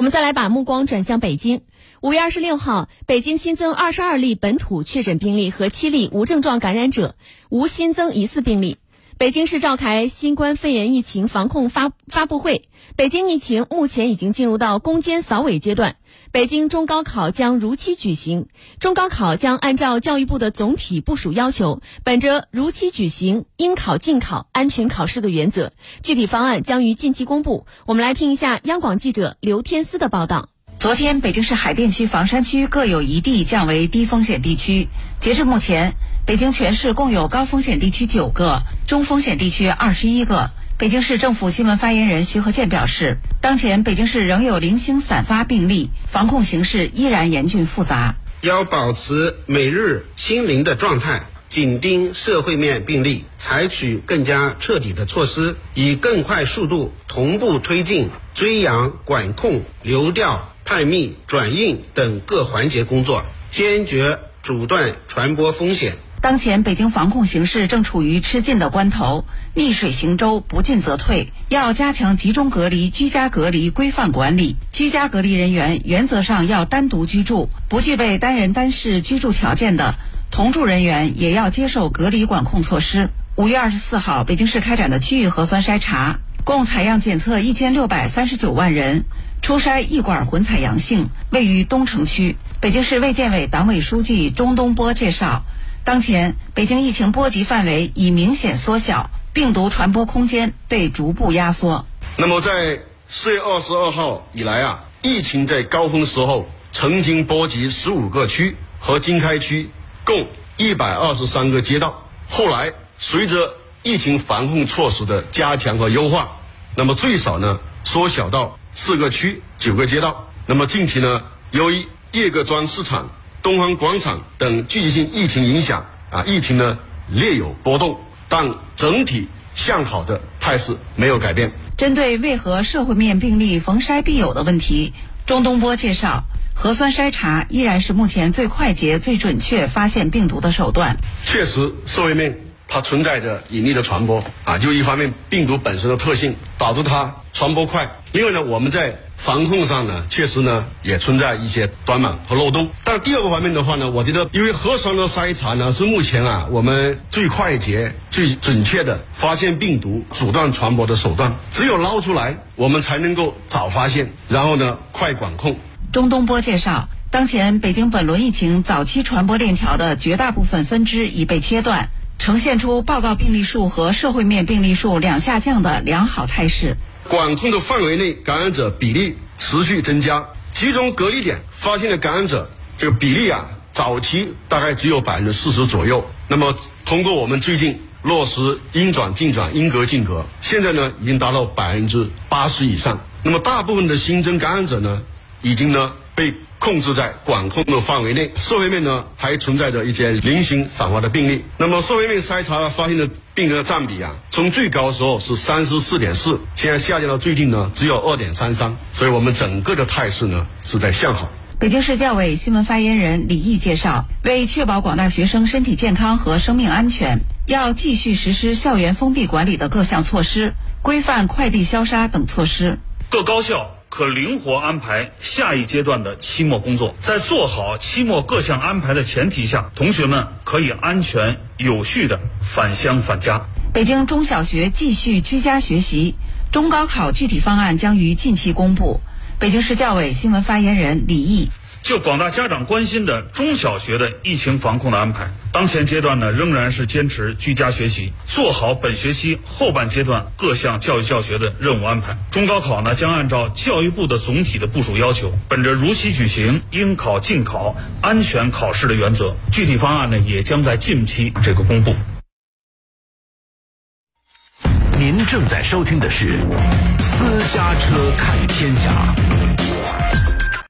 我们再来把目光转向北京。五月二十六号，北京新增二十二例本土确诊病例和七例无症状感染者，无新增疑似病例。北京市召开新冠肺炎疫情防控发发布会。北京疫情目前已经进入到攻坚扫尾阶段。北京中高考将如期举行，中高考将按照教育部的总体部署要求，本着如期举行、应考尽考、安全考试的原则，具体方案将于近期公布。我们来听一下央广记者刘天思的报道。昨天，北京市海淀区、房山区各有一地降为低风险地区。截至目前，北京全市共有高风险地区九个，中风险地区二十一个。北京市政府新闻发言人徐和建表示，当前北京市仍有零星散发病例，防控形势依然严峻复杂，要保持每日清零的状态，紧盯社会面病例，采取更加彻底的措施，以更快速度同步推进追阳、管控、流调。探秘、转运等各环节工作，坚决阻断传播风险。当前北京防控形势正处于吃紧的关头，逆水行舟，不进则退。要加强集中隔离、居家隔离规范管理。居家隔离人员原则上要单独居住，不具备单人单室居住条件的同住人员也要接受隔离管控措施。五月二十四号，北京市开展的区域核酸筛查，共采样检测一千六百三十九万人。初筛一管混采阳性，位于东城区。北京市卫健委党委书记钟东波介绍，当前北京疫情波及范围已明显缩小，病毒传播空间被逐步压缩。那么，在四月二十二号以来啊，疫情在高峰时候曾经波及十五个区和经开区，共一百二十三个街道。后来，随着疫情防控措施的加强和优化，那么最少呢缩小到。四个区九个街道，那么近期呢，由于叶各庄市场、东方广场等聚集性疫情影响啊，疫情呢略有波动，但整体向好的态势没有改变。针对为何社会面病例逢筛必有的问题，钟东波介绍，核酸筛查依然是目前最快捷、最准确发现病毒的手段。确实，社会面它存在着隐匿的传播啊，就一方面病毒本身的特性导致它传播快。另外呢，我们在防控上呢，确实呢也存在一些短板和漏洞。但第二个方面的话呢，我觉得，因为核酸的筛查呢是目前啊我们最快捷、最准确的发现病毒、阻断传播的手段。只有捞出来，我们才能够早发现，然后呢快管控。钟东波介绍，当前北京本轮疫情早期传播链条的绝大部分分支已被切断，呈现出报告病例数和社会面病例数两下降的良好态势。管控的范围内感染者比例持续增加，集中隔离点发现的感染者这个比例啊，早期大概只有百分之四十左右。那么通过我们最近落实应转尽转、应隔尽隔，现在呢已经达到百分之八十以上。那么大部分的新增感染者呢，已经呢被。控制在管控的范围内，社会面呢还存在着一些零星散发的病例。那么社会面筛查发现的病人的占比啊，从最高的时候是三十四点四，现在下降到最近呢只有二点三三，所以我们整个的态势呢是在向好。北京市教委新闻发言人李毅介绍，为确保广大学生身体健康和生命安全，要继续实施校园封闭管理的各项措施，规范快递消杀等措施。各高校。可灵活安排下一阶段的期末工作，在做好期末各项安排的前提下，同学们可以安全有序的返乡返家。北京中小学继续居家学习，中高考具体方案将于近期公布。北京市教委新闻发言人李毅。就广大家长关心的中小学的疫情防控的安排，当前阶段呢仍然是坚持居家学习，做好本学期后半阶段各项教育教学的任务安排。中高考呢将按照教育部的总体的部署要求，本着如期举行、应考尽考、安全考试的原则，具体方案呢也将在近期这个公布。您正在收听的是《私家车看天下》。